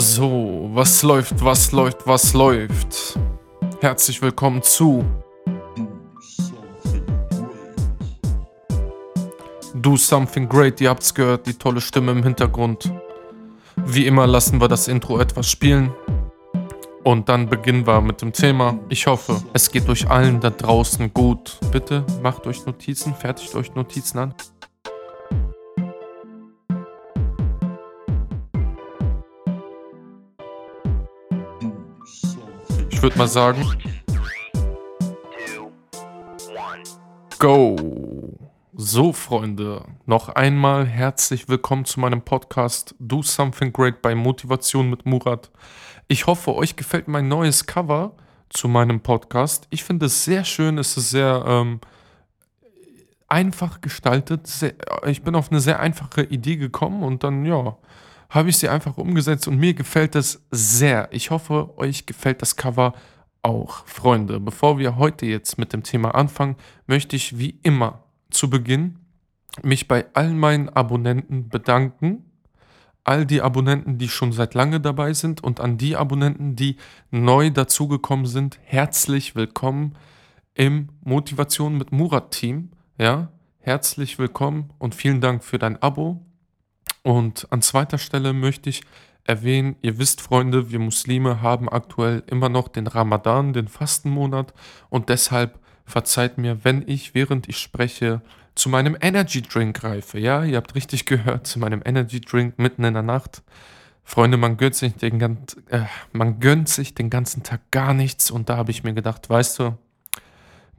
So, was läuft, was läuft, was läuft? Herzlich willkommen zu Do Something Great. Ihr habt's gehört, die tolle Stimme im Hintergrund. Wie immer lassen wir das Intro etwas spielen. Und dann beginnen wir mit dem Thema. Ich hoffe, es geht euch allen da draußen gut. Bitte macht euch Notizen, fertigt euch Notizen an. Ich würde mal sagen. Go! So, Freunde, noch einmal herzlich willkommen zu meinem Podcast Do Something Great bei Motivation mit Murat. Ich hoffe, euch gefällt mein neues Cover zu meinem Podcast. Ich finde es sehr schön, es ist sehr ähm, einfach gestaltet. Sehr, ich bin auf eine sehr einfache Idee gekommen und dann, ja, habe ich sie einfach umgesetzt und mir gefällt es sehr. Ich hoffe, euch gefällt das Cover auch. Freunde, bevor wir heute jetzt mit dem Thema anfangen, möchte ich wie immer zu Beginn mich bei all meinen Abonnenten bedanken. All die Abonnenten, die schon seit lange dabei sind und an die Abonnenten, die neu dazugekommen sind, herzlich willkommen im Motivation mit Murat Team. Ja, herzlich willkommen und vielen Dank für dein Abo. Und an zweiter Stelle möchte ich erwähnen, ihr wisst, Freunde, wir Muslime haben aktuell immer noch den Ramadan, den Fastenmonat und deshalb verzeiht mir, wenn ich, während ich spreche, zu meinem Energy Drink greife. Ja, ihr habt richtig gehört, zu meinem Energy Drink mitten in der Nacht. Freunde, man gönnt sich den, äh, man gönnt sich den ganzen Tag gar nichts und da habe ich mir gedacht, weißt du,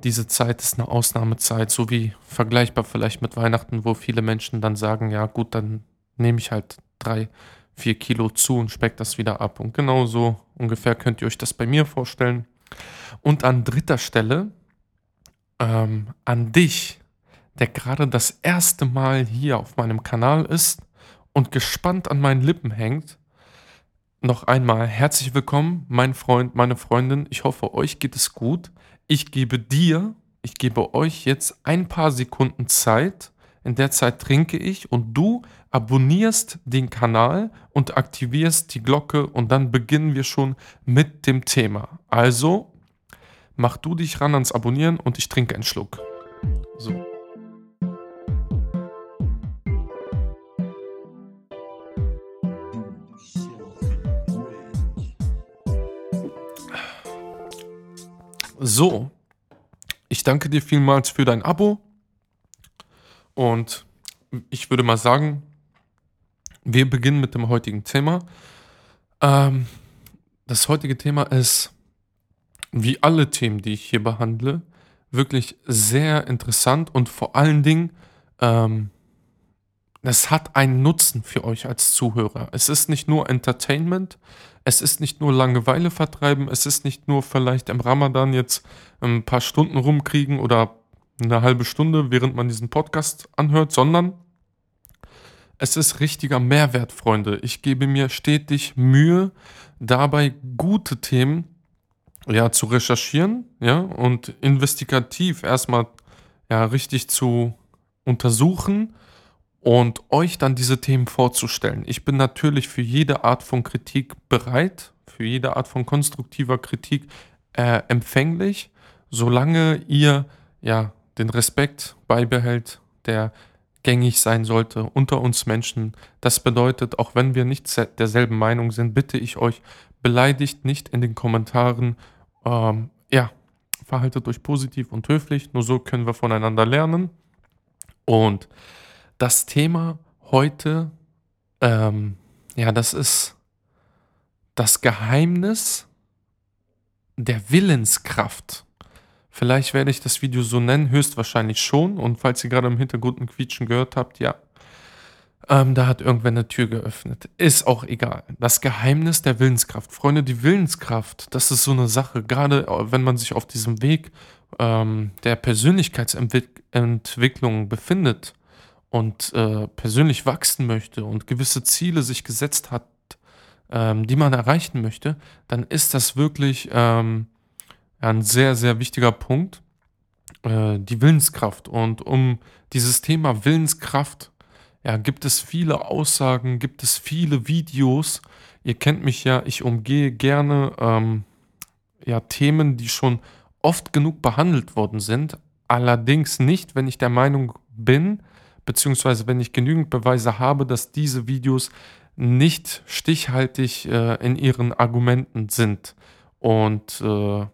diese Zeit ist eine Ausnahmezeit, so wie vergleichbar vielleicht mit Weihnachten, wo viele Menschen dann sagen, ja gut, dann nehme ich halt drei, vier Kilo zu und speck das wieder ab. Und genau so ungefähr könnt ihr euch das bei mir vorstellen. Und an dritter Stelle ähm, an dich, der gerade das erste Mal hier auf meinem Kanal ist und gespannt an meinen Lippen hängt. Noch einmal herzlich willkommen, mein Freund, meine Freundin. Ich hoffe, euch geht es gut. Ich gebe dir, ich gebe euch jetzt ein paar Sekunden Zeit, in der Zeit trinke ich und du abonnierst den Kanal und aktivierst die Glocke und dann beginnen wir schon mit dem Thema. Also mach du dich ran ans Abonnieren und ich trinke einen Schluck. So. So, ich danke dir vielmals für dein Abo. Und ich würde mal sagen, wir beginnen mit dem heutigen Thema. Ähm, das heutige Thema ist, wie alle Themen, die ich hier behandle, wirklich sehr interessant und vor allen Dingen, ähm, es hat einen Nutzen für euch als Zuhörer. Es ist nicht nur Entertainment, es ist nicht nur Langeweile vertreiben, es ist nicht nur vielleicht im Ramadan jetzt ein paar Stunden rumkriegen oder eine halbe Stunde, während man diesen Podcast anhört, sondern es ist richtiger Mehrwert, Freunde. Ich gebe mir stetig Mühe, dabei gute Themen ja, zu recherchieren, ja, und investigativ erstmal ja richtig zu untersuchen und euch dann diese Themen vorzustellen. Ich bin natürlich für jede Art von Kritik bereit, für jede Art von konstruktiver Kritik äh, empfänglich, solange ihr ja den Respekt beibehält, der gängig sein sollte unter uns Menschen. Das bedeutet, auch wenn wir nicht derselben Meinung sind, bitte ich euch, beleidigt nicht in den Kommentaren. Ähm, ja, verhaltet euch positiv und höflich. Nur so können wir voneinander lernen. Und das Thema heute, ähm, ja, das ist das Geheimnis der Willenskraft. Vielleicht werde ich das Video so nennen, höchstwahrscheinlich schon. Und falls ihr gerade im Hintergrund ein Quietschen gehört habt, ja, ähm, da hat irgendwer eine Tür geöffnet. Ist auch egal. Das Geheimnis der Willenskraft. Freunde, die Willenskraft, das ist so eine Sache, gerade äh, wenn man sich auf diesem Weg ähm, der Persönlichkeitsentwicklung befindet und äh, persönlich wachsen möchte und gewisse Ziele sich gesetzt hat, ähm, die man erreichen möchte, dann ist das wirklich ähm, ein sehr, sehr wichtiger Punkt, äh, die Willenskraft. Und um dieses Thema Willenskraft ja, gibt es viele Aussagen, gibt es viele Videos. Ihr kennt mich ja, ich umgehe gerne ähm, ja, Themen, die schon oft genug behandelt worden sind. Allerdings nicht, wenn ich der Meinung bin, beziehungsweise wenn ich genügend Beweise habe, dass diese Videos nicht stichhaltig äh, in ihren Argumenten sind. Und äh,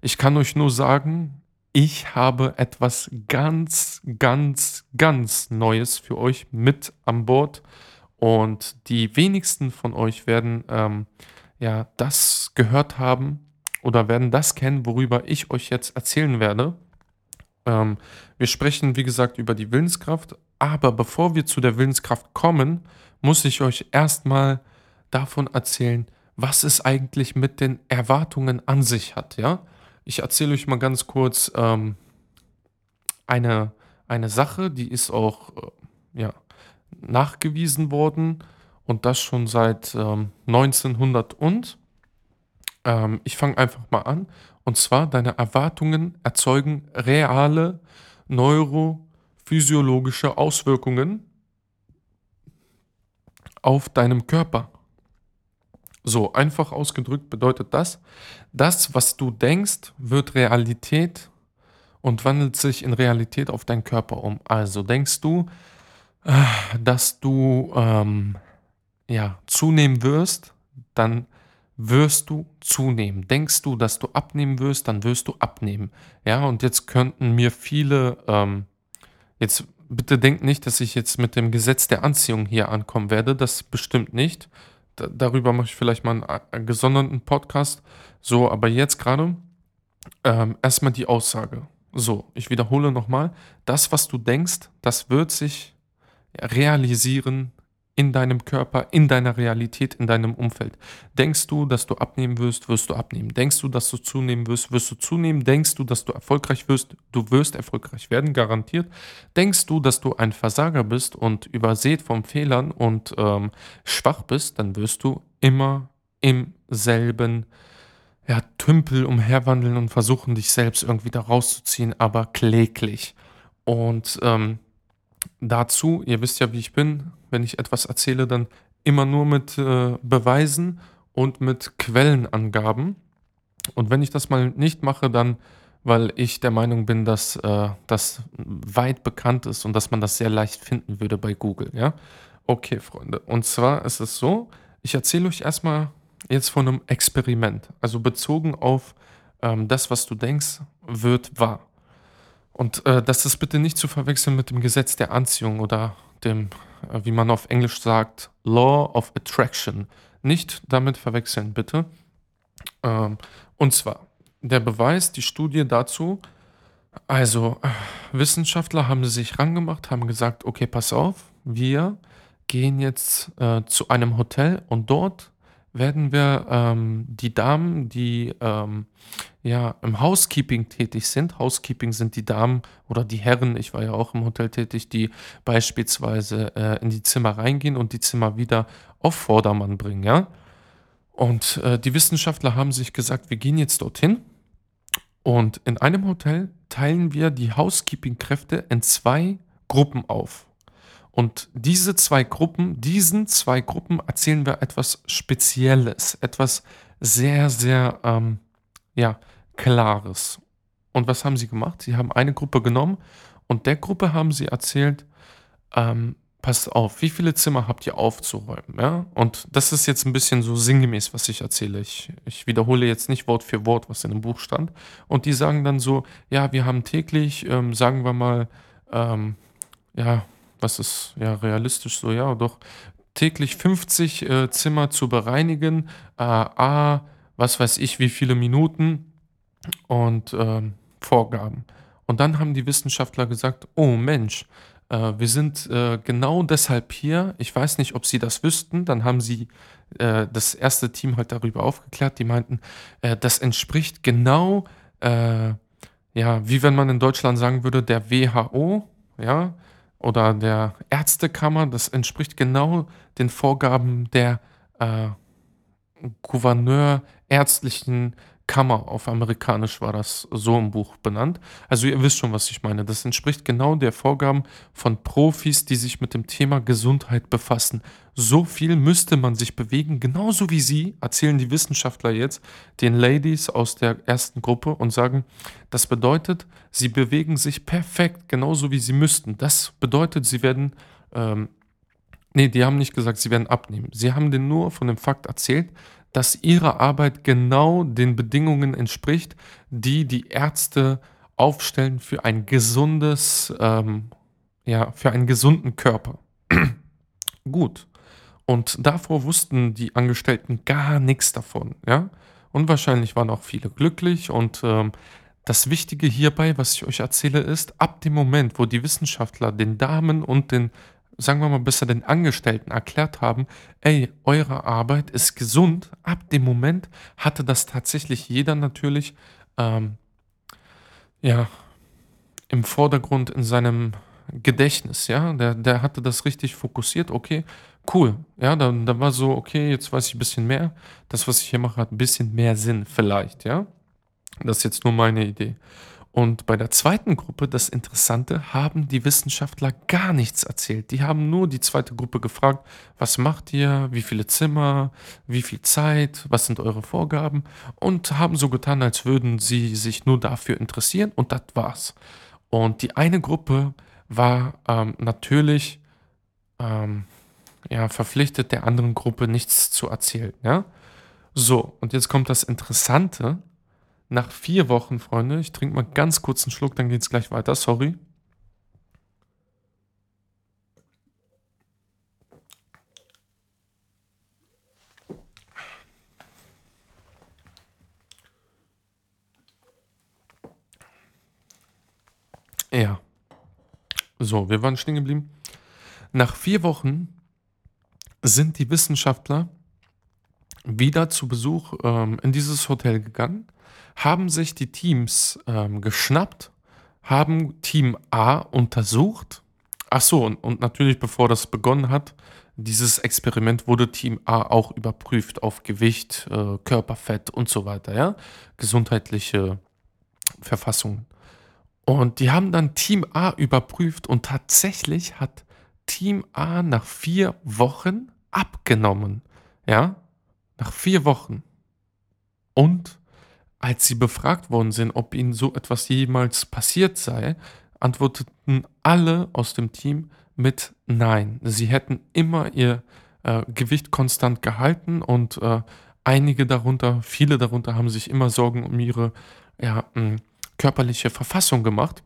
ich kann euch nur sagen, ich habe etwas ganz, ganz, ganz Neues für euch mit an Bord. Und die wenigsten von euch werden ähm, ja das gehört haben oder werden das kennen, worüber ich euch jetzt erzählen werde. Ähm, wir sprechen, wie gesagt, über die Willenskraft. Aber bevor wir zu der Willenskraft kommen, muss ich euch erstmal davon erzählen, was es eigentlich mit den Erwartungen an sich hat, ja? Ich erzähle euch mal ganz kurz ähm, eine, eine Sache, die ist auch äh, ja, nachgewiesen worden und das schon seit ähm, 1900 und. Ähm, ich fange einfach mal an. Und zwar, deine Erwartungen erzeugen reale neurophysiologische Auswirkungen auf deinem Körper. So, einfach ausgedrückt bedeutet das, das, was du denkst, wird Realität und wandelt sich in Realität auf deinen Körper um. Also denkst du, äh, dass du ähm, ja, zunehmen wirst, dann wirst du zunehmen. Denkst du, dass du abnehmen wirst, dann wirst du abnehmen. Ja, und jetzt könnten mir viele, ähm, jetzt bitte denkt nicht, dass ich jetzt mit dem Gesetz der Anziehung hier ankommen werde, das bestimmt nicht darüber mache ich vielleicht mal einen, einen gesonderten Podcast. So, aber jetzt gerade ähm, erstmal die Aussage. So, ich wiederhole nochmal. Das, was du denkst, das wird sich realisieren in deinem Körper, in deiner Realität, in deinem Umfeld. Denkst du, dass du abnehmen wirst, wirst du abnehmen. Denkst du, dass du zunehmen wirst, wirst du zunehmen. Denkst du, dass du erfolgreich wirst, du wirst erfolgreich werden, garantiert. Denkst du, dass du ein Versager bist und übersät von Fehlern und ähm, schwach bist, dann wirst du immer im selben ja, Tümpel umherwandeln und versuchen, dich selbst irgendwie da rauszuziehen, aber kläglich. Und ähm, dazu, ihr wisst ja, wie ich bin, wenn ich etwas erzähle, dann immer nur mit äh, Beweisen und mit Quellenangaben. Und wenn ich das mal nicht mache, dann, weil ich der Meinung bin, dass äh, das weit bekannt ist und dass man das sehr leicht finden würde bei Google, ja? Okay, Freunde. Und zwar ist es so, ich erzähle euch erstmal jetzt von einem Experiment. Also bezogen auf ähm, das, was du denkst, wird wahr. Und äh, das ist bitte nicht zu verwechseln mit dem Gesetz der Anziehung oder dem, äh, wie man auf Englisch sagt, Law of Attraction. Nicht damit verwechseln, bitte. Ähm, und zwar der Beweis, die Studie dazu. Also, äh, Wissenschaftler haben sich rangemacht, haben gesagt, okay, pass auf, wir gehen jetzt äh, zu einem Hotel und dort werden wir ähm, die Damen, die ähm, ja im Housekeeping tätig sind, Housekeeping sind die Damen oder die Herren, ich war ja auch im Hotel tätig, die beispielsweise äh, in die Zimmer reingehen und die Zimmer wieder auf Vordermann bringen, ja. Und äh, die Wissenschaftler haben sich gesagt, wir gehen jetzt dorthin und in einem Hotel teilen wir die Housekeeping-Kräfte in zwei Gruppen auf. Und diese zwei Gruppen, diesen zwei Gruppen erzählen wir etwas Spezielles, etwas sehr, sehr, ähm, ja, Klares. Und was haben sie gemacht? Sie haben eine Gruppe genommen und der Gruppe haben sie erzählt, ähm, passt auf, wie viele Zimmer habt ihr aufzuräumen? Ja? Und das ist jetzt ein bisschen so sinngemäß, was ich erzähle. Ich, ich wiederhole jetzt nicht Wort für Wort, was in dem Buch stand. Und die sagen dann so, ja, wir haben täglich, ähm, sagen wir mal, ähm, ja, was ist ja realistisch so, ja, doch täglich 50 äh, Zimmer zu bereinigen, äh, a, was weiß ich, wie viele Minuten und äh, Vorgaben. Und dann haben die Wissenschaftler gesagt, oh Mensch, äh, wir sind äh, genau deshalb hier. Ich weiß nicht, ob sie das wüssten. Dann haben sie äh, das erste Team halt darüber aufgeklärt. Die meinten, das entspricht genau, ja, wie wenn man in Deutschland sagen würde, der WHO, ja, oder der Ärztekammer, das entspricht genau den Vorgaben der äh, Gouverneurärztlichen Kammer auf amerikanisch war das so im Buch benannt. Also ihr wisst schon, was ich meine. Das entspricht genau der Vorgaben von Profis, die sich mit dem Thema Gesundheit befassen. So viel müsste man sich bewegen, genauso wie sie, erzählen die Wissenschaftler jetzt den Ladies aus der ersten Gruppe und sagen, das bedeutet, sie bewegen sich perfekt, genauso wie sie müssten. Das bedeutet, sie werden ähm, Nee, die haben nicht gesagt, sie werden abnehmen. Sie haben denen nur von dem Fakt erzählt, dass ihre Arbeit genau den Bedingungen entspricht, die die Ärzte aufstellen für ein gesundes, ähm, ja, für einen gesunden Körper. Gut. Und davor wussten die Angestellten gar nichts davon, ja. Und wahrscheinlich waren auch viele glücklich. Und ähm, das Wichtige hierbei, was ich euch erzähle, ist, ab dem Moment, wo die Wissenschaftler den Damen und den sagen wir mal, besser den Angestellten erklärt haben, ey, eure Arbeit ist gesund, ab dem Moment hatte das tatsächlich jeder natürlich, ähm, ja, im Vordergrund in seinem Gedächtnis, ja, der, der hatte das richtig fokussiert, okay, cool, ja, da, da war so, okay, jetzt weiß ich ein bisschen mehr, das, was ich hier mache, hat ein bisschen mehr Sinn, vielleicht, ja, das ist jetzt nur meine Idee. Und bei der zweiten Gruppe, das Interessante, haben die Wissenschaftler gar nichts erzählt. Die haben nur die zweite Gruppe gefragt, was macht ihr, wie viele Zimmer, wie viel Zeit, was sind eure Vorgaben und haben so getan, als würden sie sich nur dafür interessieren und das war's. Und die eine Gruppe war ähm, natürlich ähm, ja, verpflichtet, der anderen Gruppe nichts zu erzählen. Ja? So, und jetzt kommt das Interessante nach vier Wochen, Freunde, ich trinke mal ganz kurz einen Schluck, dann geht es gleich weiter, sorry. Ja. So, wir waren stehen geblieben. Nach vier Wochen sind die Wissenschaftler wieder zu Besuch ähm, in dieses Hotel gegangen haben sich die Teams ähm, geschnappt, haben Team A untersucht. Ach so, und, und natürlich, bevor das begonnen hat, dieses Experiment wurde Team A auch überprüft auf Gewicht, äh, Körperfett und so weiter, ja, gesundheitliche Verfassungen. Und die haben dann Team A überprüft und tatsächlich hat Team A nach vier Wochen abgenommen, ja, nach vier Wochen. Und als sie befragt worden sind, ob ihnen so etwas jemals passiert sei, antworteten alle aus dem Team mit Nein. Sie hätten immer ihr äh, Gewicht konstant gehalten und äh, einige darunter, viele darunter haben sich immer Sorgen um ihre ja, mh, körperliche Verfassung gemacht.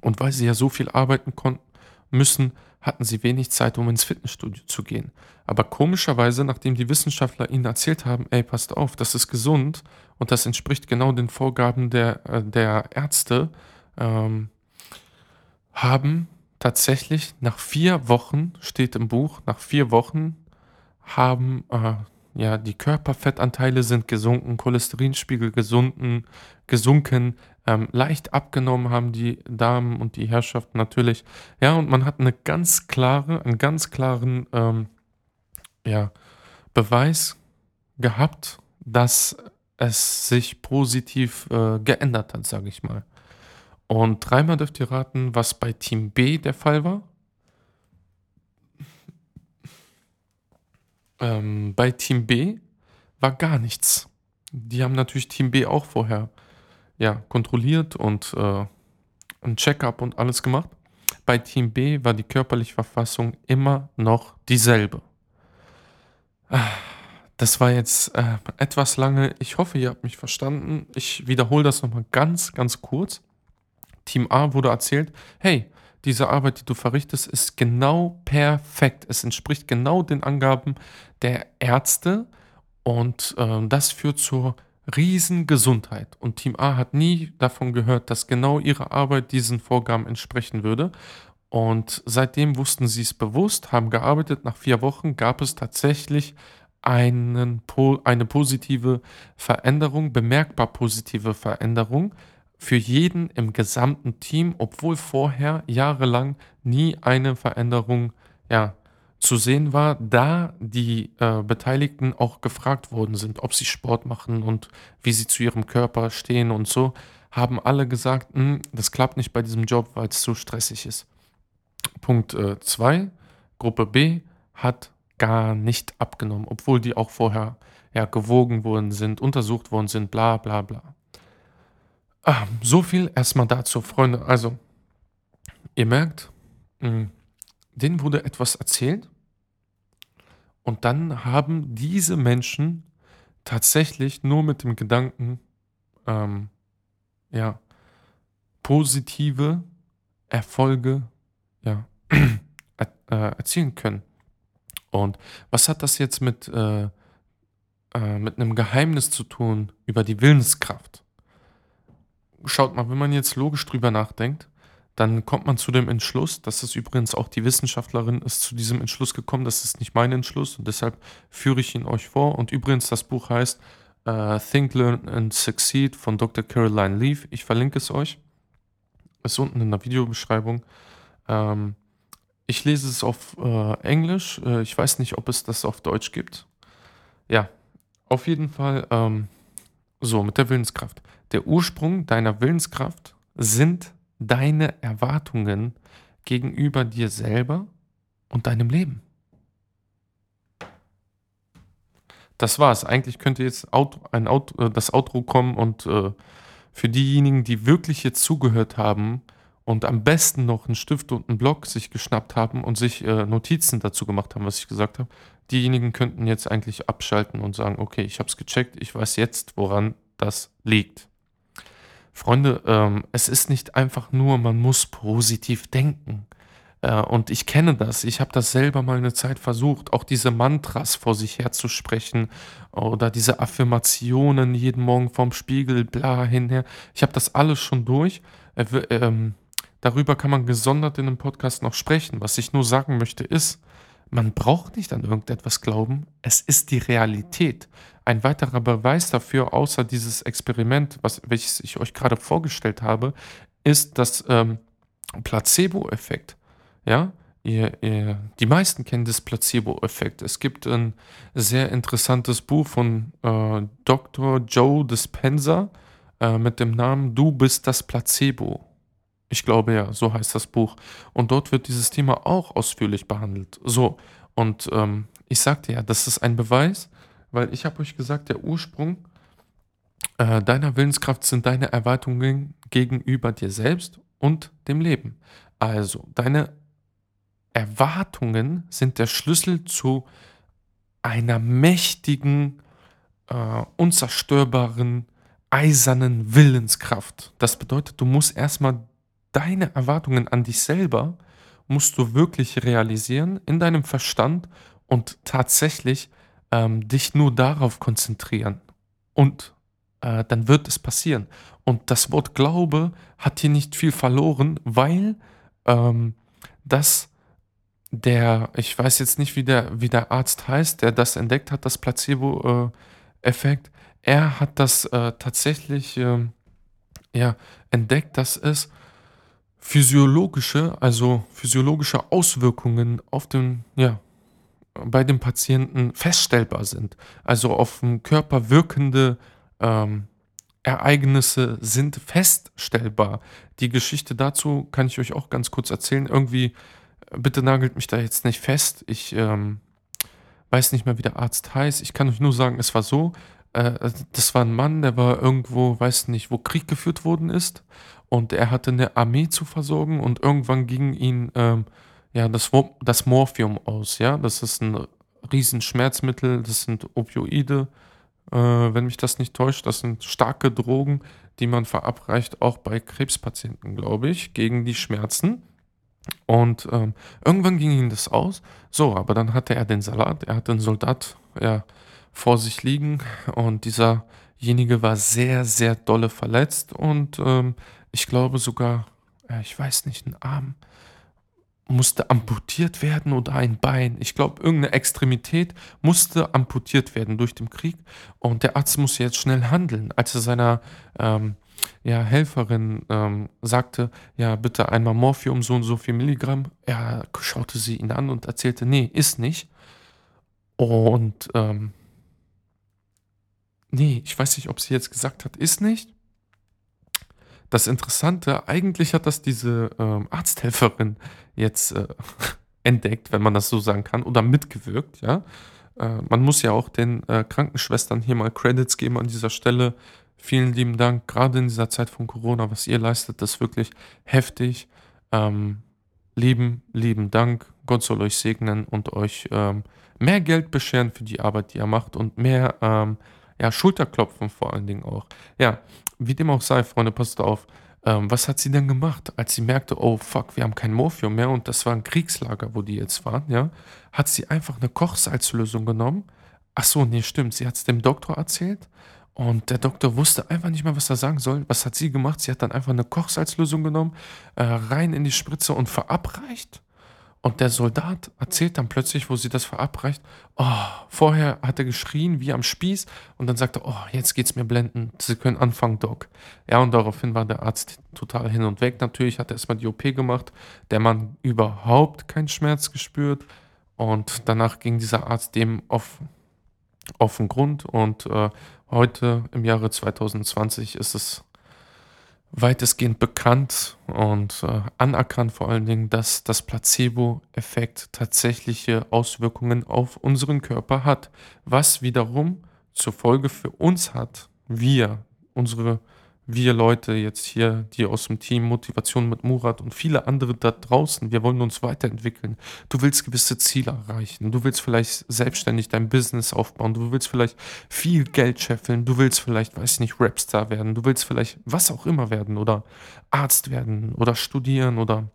Und weil sie ja so viel arbeiten konnten, müssen, hatten sie wenig Zeit, um ins Fitnessstudio zu gehen. Aber komischerweise, nachdem die Wissenschaftler ihnen erzählt haben, ey, passt auf, das ist gesund und das entspricht genau den Vorgaben der, äh, der Ärzte, ähm, haben tatsächlich nach vier Wochen, steht im Buch, nach vier Wochen haben äh, ja die Körperfettanteile sind gesunken, Cholesterinspiegel gesunken, gesunken, ähm, leicht abgenommen haben die Damen und die Herrschaften natürlich. Ja, und man hat eine ganz klare, einen ganz klaren ähm, ja, Beweis gehabt, dass es sich positiv äh, geändert hat, sage ich mal. Und dreimal dürft ihr raten, was bei Team B der Fall war. Ähm, bei Team B war gar nichts. Die haben natürlich Team B auch vorher ja, kontrolliert und äh, ein Check-up und alles gemacht. Bei Team B war die körperliche Verfassung immer noch dieselbe. Das war jetzt äh, etwas lange. Ich hoffe, ihr habt mich verstanden. Ich wiederhole das nochmal ganz, ganz kurz. Team A wurde erzählt, hey, diese Arbeit, die du verrichtest, ist genau perfekt. Es entspricht genau den Angaben der Ärzte und äh, das führt zur Riesengesundheit. Und Team A hat nie davon gehört, dass genau ihre Arbeit diesen Vorgaben entsprechen würde. Und seitdem wussten sie es bewusst, haben gearbeitet. Nach vier Wochen gab es tatsächlich einen, eine positive Veränderung, bemerkbar positive Veränderung für jeden im gesamten Team, obwohl vorher jahrelang nie eine Veränderung ja, zu sehen war, da die äh, Beteiligten auch gefragt worden sind, ob sie Sport machen und wie sie zu ihrem Körper stehen und so, haben alle gesagt, "Hm, das klappt nicht bei diesem Job, weil es zu stressig ist. Punkt 2, Gruppe B hat gar nicht abgenommen, obwohl die auch vorher ja, gewogen worden sind, untersucht worden sind, bla bla bla. Ah, so viel erstmal dazu, Freunde. Also, ihr merkt, mh, denen wurde etwas erzählt und dann haben diese Menschen tatsächlich nur mit dem Gedanken, ähm, ja, positive Erfolge ja, er, äh, erzielen können. Und was hat das jetzt mit, äh, äh, mit einem Geheimnis zu tun über die Willenskraft? Schaut mal, wenn man jetzt logisch drüber nachdenkt, dann kommt man zu dem Entschluss, das ist übrigens auch die Wissenschaftlerin ist zu diesem Entschluss gekommen, das ist nicht mein Entschluss und deshalb führe ich ihn euch vor. Und übrigens, das Buch heißt äh, Think, Learn and Succeed von Dr. Caroline Leaf. Ich verlinke es euch. Ist unten in der Videobeschreibung. Ähm, ich lese es auf äh, Englisch. Äh, ich weiß nicht, ob es das auf Deutsch gibt. Ja, auf jeden Fall ähm, so mit der Willenskraft. Der Ursprung deiner Willenskraft sind deine Erwartungen gegenüber dir selber und deinem Leben. Das war's. Eigentlich könnte jetzt ein Auto, äh, das Outro kommen und äh, für diejenigen, die wirklich jetzt zugehört haben, und am besten noch einen Stift und einen Block sich geschnappt haben und sich äh, Notizen dazu gemacht haben, was ich gesagt habe, diejenigen könnten jetzt eigentlich abschalten und sagen, okay, ich habe es gecheckt, ich weiß jetzt, woran das liegt. Freunde, ähm, es ist nicht einfach nur, man muss positiv denken. Äh, und ich kenne das, ich habe das selber mal eine Zeit versucht, auch diese Mantras vor sich herzusprechen oder diese Affirmationen jeden Morgen vorm Spiegel, bla, hinher. Ich habe das alles schon durch. Äh, ähm, Darüber kann man gesondert in einem Podcast noch sprechen. Was ich nur sagen möchte ist, man braucht nicht an irgendetwas glauben. Es ist die Realität. Ein weiterer Beweis dafür, außer dieses Experiment, was, welches ich euch gerade vorgestellt habe, ist das ähm, Placebo-Effekt. Ja, ihr, ihr, die meisten kennen das Placebo-Effekt. Es gibt ein sehr interessantes Buch von äh, Dr. Joe Dispenza äh, mit dem Namen Du bist das Placebo. Ich glaube ja, so heißt das Buch. Und dort wird dieses Thema auch ausführlich behandelt. So, und ähm, ich sagte ja, das ist ein Beweis, weil ich habe euch gesagt, der Ursprung äh, deiner Willenskraft sind deine Erwartungen gegenüber dir selbst und dem Leben. Also, deine Erwartungen sind der Schlüssel zu einer mächtigen, äh, unzerstörbaren, eisernen Willenskraft. Das bedeutet, du musst erstmal deine Erwartungen an dich selber musst du wirklich realisieren in deinem Verstand und tatsächlich ähm, dich nur darauf konzentrieren. Und äh, dann wird es passieren. Und das Wort Glaube hat hier nicht viel verloren, weil ähm, das der, ich weiß jetzt nicht, wie der, wie der Arzt heißt, der das entdeckt hat, das Placebo-Effekt, er hat das äh, tatsächlich äh, ja, entdeckt, dass es physiologische, also physiologische Auswirkungen auf den, ja, bei dem Patienten feststellbar sind. Also auf den Körper wirkende ähm, Ereignisse sind feststellbar. Die Geschichte dazu kann ich euch auch ganz kurz erzählen. Irgendwie, bitte nagelt mich da jetzt nicht fest. Ich ähm, weiß nicht mehr, wie der Arzt heißt. Ich kann euch nur sagen, es war so. Äh, das war ein Mann, der war irgendwo, weiß nicht, wo Krieg geführt worden ist und er hatte eine Armee zu versorgen und irgendwann ging ihm ähm, ja, das, das Morphium aus, ja, das ist ein Riesenschmerzmittel, das sind Opioide, äh, wenn mich das nicht täuscht, das sind starke Drogen, die man verabreicht, auch bei Krebspatienten, glaube ich, gegen die Schmerzen. Und ähm, irgendwann ging ihm das aus. So, aber dann hatte er den Salat, er hatte einen Soldat ja, vor sich liegen und dieserjenige war sehr, sehr dolle verletzt und ähm, ich glaube sogar, äh, ich weiß nicht, ein Arm musste amputiert werden oder ein Bein. Ich glaube, irgendeine Extremität musste amputiert werden durch den Krieg. Und der Arzt muss jetzt schnell handeln. Als er seiner ähm, ja, Helferin ähm, sagte, ja, bitte einmal Morphium, so und so viel Milligramm. Er schaute sie ihn an und erzählte, nee, ist nicht. Und, ähm, nee, ich weiß nicht, ob sie jetzt gesagt hat, ist nicht. Das Interessante, eigentlich hat das diese ähm, Arzthelferin jetzt äh, entdeckt, wenn man das so sagen kann, oder mitgewirkt, ja. Äh, man muss ja auch den äh, Krankenschwestern hier mal Credits geben an dieser Stelle. Vielen lieben Dank, gerade in dieser Zeit von Corona, was ihr leistet, ist wirklich heftig. Ähm, lieben, lieben Dank. Gott soll euch segnen und euch ähm, mehr Geld bescheren für die Arbeit, die ihr macht und mehr ähm, ja, Schulterklopfen vor allen Dingen auch. Ja, wie dem auch sei, Freunde, passt auf. Ähm, was hat sie denn gemacht, als sie merkte, oh fuck, wir haben kein Morphium mehr und das war ein Kriegslager, wo die jetzt waren, ja? Hat sie einfach eine Kochsalzlösung genommen. Ach so, nee, stimmt. Sie hat es dem Doktor erzählt und der Doktor wusste einfach nicht mehr, was er sagen soll. Was hat sie gemacht? Sie hat dann einfach eine Kochsalzlösung genommen, äh, rein in die Spritze und verabreicht. Und der Soldat erzählt dann plötzlich, wo sie das verabreicht, oh, vorher hat er geschrien wie am Spieß und dann sagt er, oh, jetzt geht's mir blendend, Sie können anfangen, Doc. Ja, und daraufhin war der Arzt total hin und weg. Natürlich hat er erstmal die OP gemacht, der Mann überhaupt keinen Schmerz gespürt. Und danach ging dieser Arzt dem auf, auf den Grund. Und äh, heute im Jahre 2020 ist es weitestgehend bekannt und äh, anerkannt vor allen Dingen, dass das Placebo-Effekt tatsächliche Auswirkungen auf unseren Körper hat, was wiederum zur Folge für uns hat, wir, unsere wir Leute jetzt hier, die aus dem Team Motivation mit Murat und viele andere da draußen, wir wollen uns weiterentwickeln. Du willst gewisse Ziele erreichen. Du willst vielleicht selbstständig dein Business aufbauen. Du willst vielleicht viel Geld scheffeln. Du willst vielleicht, weiß ich nicht, Rapstar werden. Du willst vielleicht was auch immer werden oder Arzt werden oder studieren oder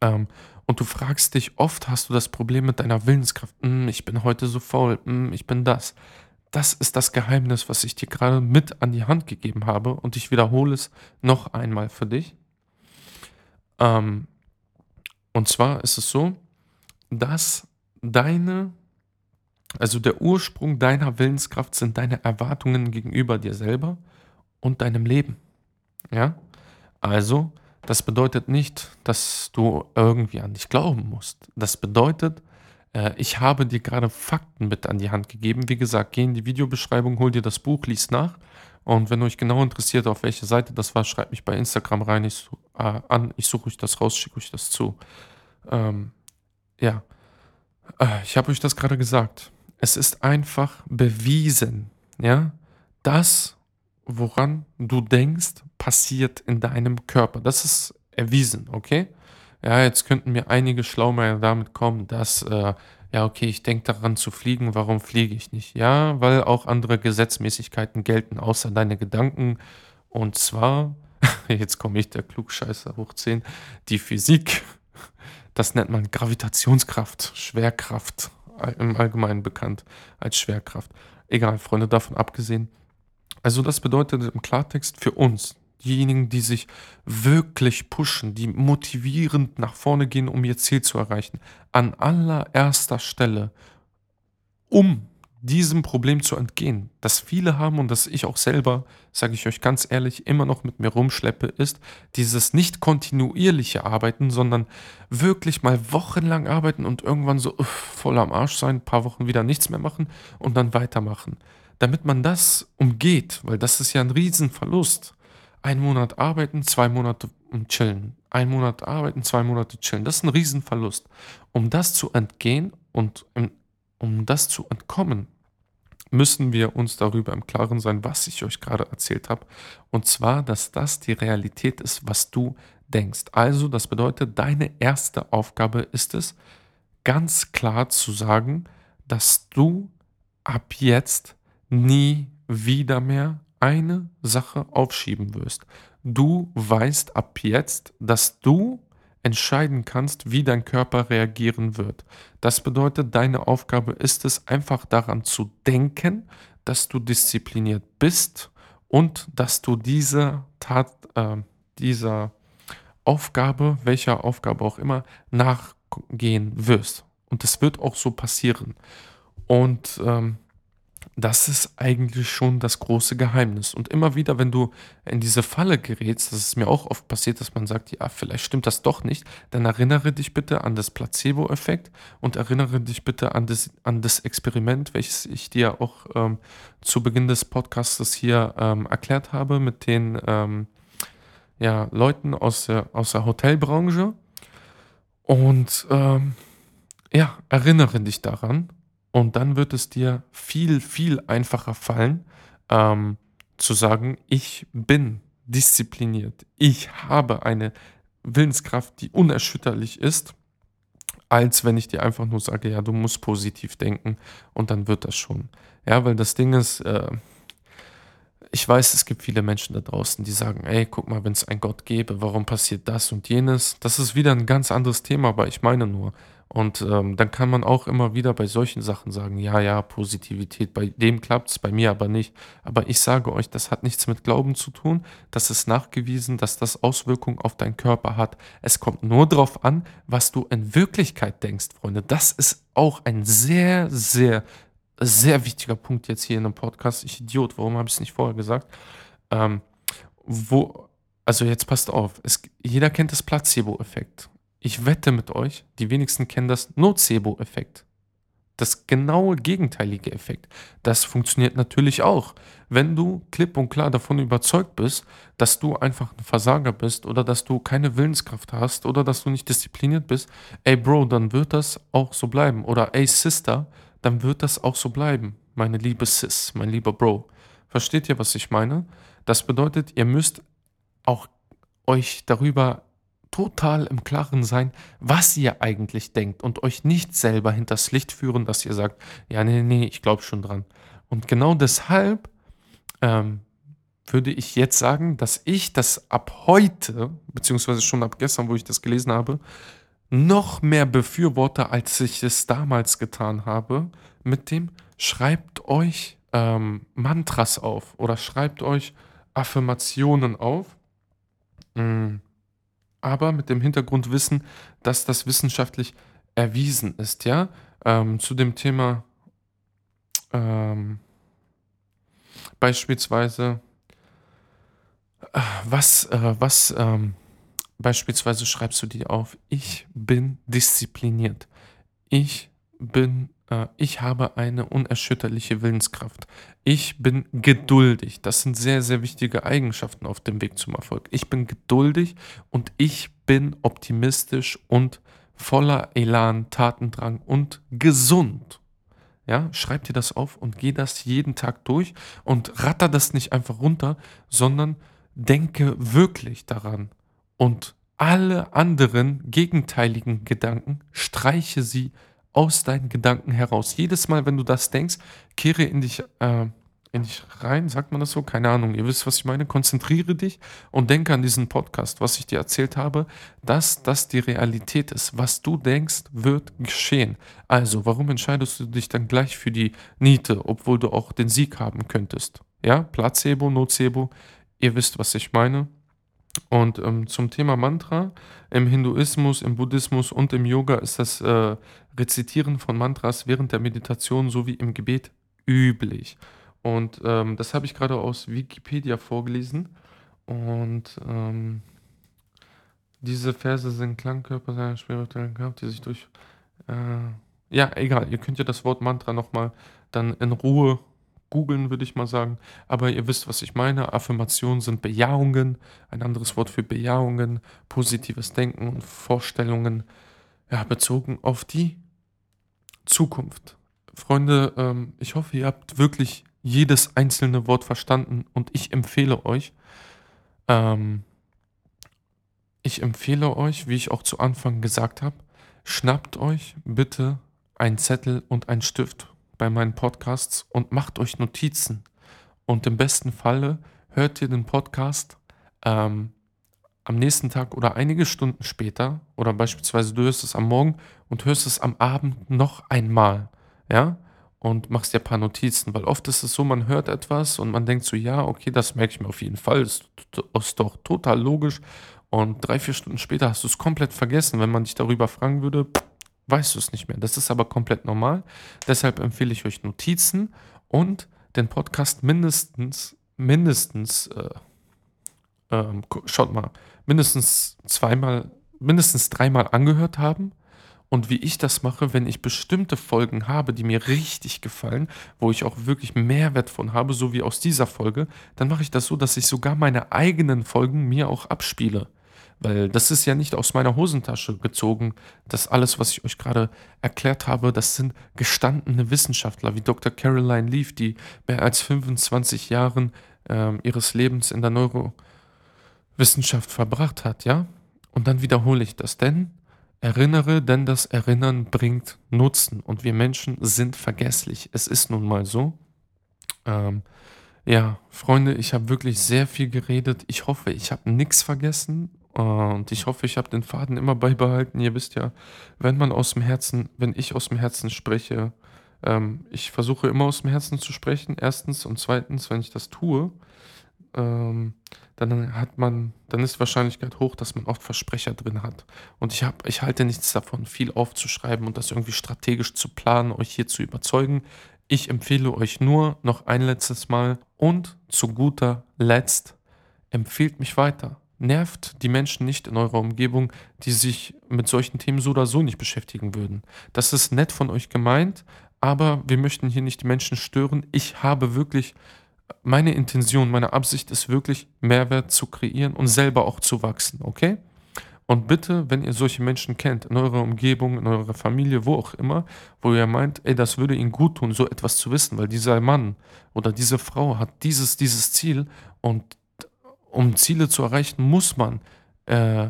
ähm, und du fragst dich, oft hast du das Problem mit deiner Willenskraft. Hm, ich bin heute so faul. Hm, ich bin das. Das ist das Geheimnis, was ich dir gerade mit an die Hand gegeben habe und ich wiederhole es noch einmal für dich. Ähm, und zwar ist es so, dass deine, also der Ursprung deiner Willenskraft sind deine Erwartungen gegenüber dir selber und deinem Leben. Ja? Also, das bedeutet nicht, dass du irgendwie an dich glauben musst. Das bedeutet, äh, ich habe dir gerade Fakten mit an die Hand gegeben. Wie gesagt, geh in die Videobeschreibung, hol dir das Buch, lies nach. Und wenn euch genau interessiert, auf welche Seite das war, schreibt mich bei Instagram rein ich, äh, an. Ich suche euch das raus, schicke euch das zu. Ähm, ja, äh, ich habe euch das gerade gesagt. Es ist einfach bewiesen, ja, das, woran du denkst, passiert in deinem Körper. Das ist erwiesen, okay? Ja, jetzt könnten mir einige Schlaumeier damit kommen, dass, äh, ja, okay, ich denke daran zu fliegen, warum fliege ich nicht? Ja, weil auch andere Gesetzmäßigkeiten gelten, außer deine Gedanken. Und zwar, jetzt komme ich der Klugscheißer hoch 10, die Physik. Das nennt man Gravitationskraft, Schwerkraft, im Allgemeinen bekannt als Schwerkraft. Egal, Freunde, davon abgesehen. Also das bedeutet im Klartext für uns, diejenigen, die sich wirklich pushen, die motivierend nach vorne gehen, um ihr Ziel zu erreichen, an allererster Stelle, um diesem Problem zu entgehen, das viele haben und das ich auch selber, sage ich euch ganz ehrlich, immer noch mit mir rumschleppe, ist dieses nicht kontinuierliche Arbeiten, sondern wirklich mal wochenlang arbeiten und irgendwann so uff, voll am Arsch sein, ein paar Wochen wieder nichts mehr machen und dann weitermachen. Damit man das umgeht, weil das ist ja ein Riesenverlust ein Monat arbeiten, zwei Monate chillen. Ein Monat arbeiten, zwei Monate chillen. Das ist ein Riesenverlust. Um das zu entgehen und um das zu entkommen, müssen wir uns darüber im Klaren sein, was ich euch gerade erzählt habe. Und zwar, dass das die Realität ist, was du denkst. Also, das bedeutet, deine erste Aufgabe ist es, ganz klar zu sagen, dass du ab jetzt nie wieder mehr eine Sache aufschieben wirst. Du weißt ab jetzt, dass du entscheiden kannst, wie dein Körper reagieren wird. Das bedeutet, deine Aufgabe ist es, einfach daran zu denken, dass du diszipliniert bist und dass du dieser Tat, äh, dieser Aufgabe, welcher Aufgabe auch immer, nachgehen wirst. Und das wird auch so passieren. Und ähm, Das ist eigentlich schon das große Geheimnis. Und immer wieder, wenn du in diese Falle gerätst, das ist mir auch oft passiert, dass man sagt, ja, vielleicht stimmt das doch nicht, dann erinnere dich bitte an das Placebo-Effekt und erinnere dich bitte an das, an das Experiment, welches ich dir auch ähm, zu Beginn des Podcasts hier ähm, erklärt habe mit den ähm, ja, Leuten aus der, aus der Hotelbranche. Und ähm, ja, erinnere dich daran und dann wird es dir viel, viel einfacher fallen, ähm, zu sagen, ich bin diszipliniert. Ich habe eine Willenskraft, die unerschütterlich ist, als wenn ich dir einfach nur sage, ja, du musst positiv denken und dann wird das schon. Ja, weil das Ding ist, äh, ich weiß, es gibt viele Menschen da draußen, die sagen, ey, guck mal, wenn es einen Gott gäbe, warum passiert das und jenes? Das ist wieder ein ganz anderes Thema, aber ich meine nur, und ähm, dann kann man auch immer wieder bei solchen Sachen sagen, ja, ja, Positivität, bei dem klappt es, bei mir aber nicht. Aber ich sage euch, das hat nichts mit Glauben zu tun. Das ist nachgewiesen, dass das Auswirkungen auf deinen Körper hat. Es kommt nur darauf an, was du in Wirklichkeit denkst, Freunde. Das ist auch ein sehr, sehr, sehr wichtiger Punkt jetzt hier in einem Podcast. Ich Idiot, warum habe ich es nicht vorher gesagt? Ähm, wo, also jetzt passt auf, es, jeder kennt das Placebo-Effekt. Ich wette mit euch, die wenigsten kennen das Nocebo-Effekt. Das genaue gegenteilige Effekt. Das funktioniert natürlich auch. Wenn du klipp und klar davon überzeugt bist, dass du einfach ein Versager bist oder dass du keine Willenskraft hast oder dass du nicht diszipliniert bist, ey Bro, dann wird das auch so bleiben. Oder ey Sister, dann wird das auch so bleiben. Meine liebe Sis, mein lieber Bro. Versteht ihr, was ich meine? Das bedeutet, ihr müsst auch euch darüber total im Klaren sein, was ihr eigentlich denkt und euch nicht selber hinters Licht führen, dass ihr sagt, ja, nee, nee, ich glaube schon dran. Und genau deshalb ähm, würde ich jetzt sagen, dass ich das ab heute, beziehungsweise schon ab gestern, wo ich das gelesen habe, noch mehr befürworte, als ich es damals getan habe, mit dem schreibt euch ähm, Mantras auf oder schreibt euch Affirmationen auf. Mhm aber mit dem Hintergrundwissen, dass das wissenschaftlich erwiesen ist, ja. Ähm, zu dem Thema ähm, beispielsweise, äh, was, äh, was, ähm, beispielsweise schreibst du dir auf, ich bin diszipliniert. Ich bin äh, ich habe eine unerschütterliche Willenskraft. Ich bin geduldig. Das sind sehr, sehr wichtige Eigenschaften auf dem Weg zum Erfolg. Ich bin geduldig und ich bin optimistisch und voller Elan, Tatendrang und gesund. Ja, schreib dir das auf und geh das jeden Tag durch und ratter das nicht einfach runter, sondern denke wirklich daran und alle anderen gegenteiligen Gedanken streiche sie aus deinen Gedanken heraus. Jedes Mal, wenn du das denkst, kehre in dich, äh, in dich rein, sagt man das so? Keine Ahnung, ihr wisst, was ich meine. Konzentriere dich und denke an diesen Podcast, was ich dir erzählt habe, dass das die Realität ist. Was du denkst, wird geschehen. Also, warum entscheidest du dich dann gleich für die Niete, obwohl du auch den Sieg haben könntest? Ja, Placebo, Nocebo, ihr wisst, was ich meine. Und ähm, zum Thema Mantra, im Hinduismus, im Buddhismus und im Yoga ist das äh, Rezitieren von Mantras während der Meditation sowie im Gebet üblich. Und ähm, das habe ich gerade aus Wikipedia vorgelesen. Und ähm, diese Verse sind Klangkörper seiner spirituellen Kraft, die sich durch... Äh, ja, egal, ihr könnt ja das Wort Mantra nochmal dann in Ruhe googeln, würde ich mal sagen. Aber ihr wisst, was ich meine. Affirmationen sind Bejahungen, ein anderes Wort für Bejahungen, positives Denken und Vorstellungen, ja, bezogen auf die Zukunft. Freunde, ähm, ich hoffe, ihr habt wirklich jedes einzelne Wort verstanden und ich empfehle euch, ähm, ich empfehle euch, wie ich auch zu Anfang gesagt habe, schnappt euch bitte einen Zettel und einen Stift bei meinen Podcasts und macht euch Notizen. Und im besten Falle hört ihr den Podcast ähm, am nächsten Tag oder einige Stunden später oder beispielsweise du hörst es am Morgen und hörst es am Abend noch einmal, ja, und machst dir ein paar Notizen, weil oft ist es so, man hört etwas und man denkt so, ja, okay, das merke ich mir auf jeden Fall, ist, ist doch total logisch. Und drei, vier Stunden später hast du es komplett vergessen, wenn man dich darüber fragen würde, weißt du es nicht mehr. Das ist aber komplett normal. Deshalb empfehle ich euch Notizen und den Podcast mindestens, mindestens, äh, ähm, schaut mal, mindestens zweimal, mindestens dreimal angehört haben und wie ich das mache, wenn ich bestimmte Folgen habe, die mir richtig gefallen, wo ich auch wirklich Mehrwert von habe, so wie aus dieser Folge, dann mache ich das so, dass ich sogar meine eigenen Folgen mir auch abspiele. Weil das ist ja nicht aus meiner Hosentasche gezogen. Das alles, was ich euch gerade erklärt habe, das sind gestandene Wissenschaftler wie Dr. Caroline Leaf, die mehr als 25 Jahren äh, ihres Lebens in der Neurowissenschaft verbracht hat, ja? Und dann wiederhole ich das, denn Erinnere, denn das Erinnern bringt Nutzen und wir Menschen sind vergesslich. Es ist nun mal so. Ähm, ja, Freunde, ich habe wirklich sehr viel geredet. Ich hoffe, ich habe nichts vergessen und ich hoffe, ich habe den Faden immer beibehalten. Ihr wisst ja, wenn man aus dem Herzen, wenn ich aus dem Herzen spreche, ähm, ich versuche immer aus dem Herzen zu sprechen. Erstens und zweitens, wenn ich das tue, ähm, dann hat man, dann ist die Wahrscheinlichkeit hoch, dass man oft Versprecher drin hat. Und ich, hab, ich halte nichts davon, viel aufzuschreiben und das irgendwie strategisch zu planen, euch hier zu überzeugen. Ich empfehle euch nur noch ein letztes Mal und zu guter Letzt empfehlt mich weiter. Nervt die Menschen nicht in eurer Umgebung, die sich mit solchen Themen so oder so nicht beschäftigen würden. Das ist nett von euch gemeint, aber wir möchten hier nicht die Menschen stören. Ich habe wirklich meine Intention, meine Absicht ist wirklich, Mehrwert zu kreieren und selber auch zu wachsen, okay? Und bitte, wenn ihr solche Menschen kennt, in eurer Umgebung, in eurer Familie, wo auch immer, wo ihr meint, ey, das würde ihnen gut tun, so etwas zu wissen, weil dieser Mann oder diese Frau hat dieses, dieses Ziel und um Ziele zu erreichen, muss man äh,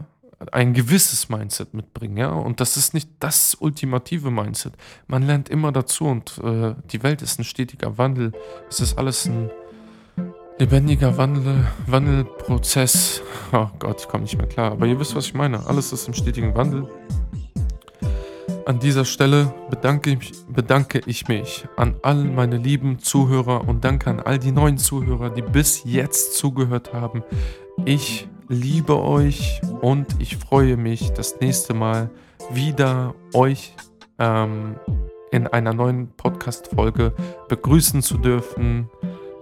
ein gewisses Mindset mitbringen, ja. Und das ist nicht das ultimative Mindset. Man lernt immer dazu und äh, die Welt ist ein stetiger Wandel. Es ist alles ein lebendiger Wandel, Wandelprozess. Oh Gott, ich komme nicht mehr klar. Aber ihr wisst, was ich meine. Alles ist im stetigen Wandel. An dieser Stelle bedanke ich, bedanke ich mich an all meine lieben Zuhörer und danke an all die neuen Zuhörer, die bis jetzt zugehört haben. Ich liebe euch und ich freue mich, das nächste Mal wieder euch ähm, in einer neuen Podcast-Folge begrüßen zu dürfen.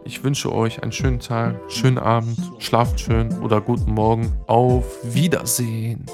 Ich wünsche euch einen schönen Tag, schönen Abend, schlaft schön oder guten Morgen. Auf Wiedersehen.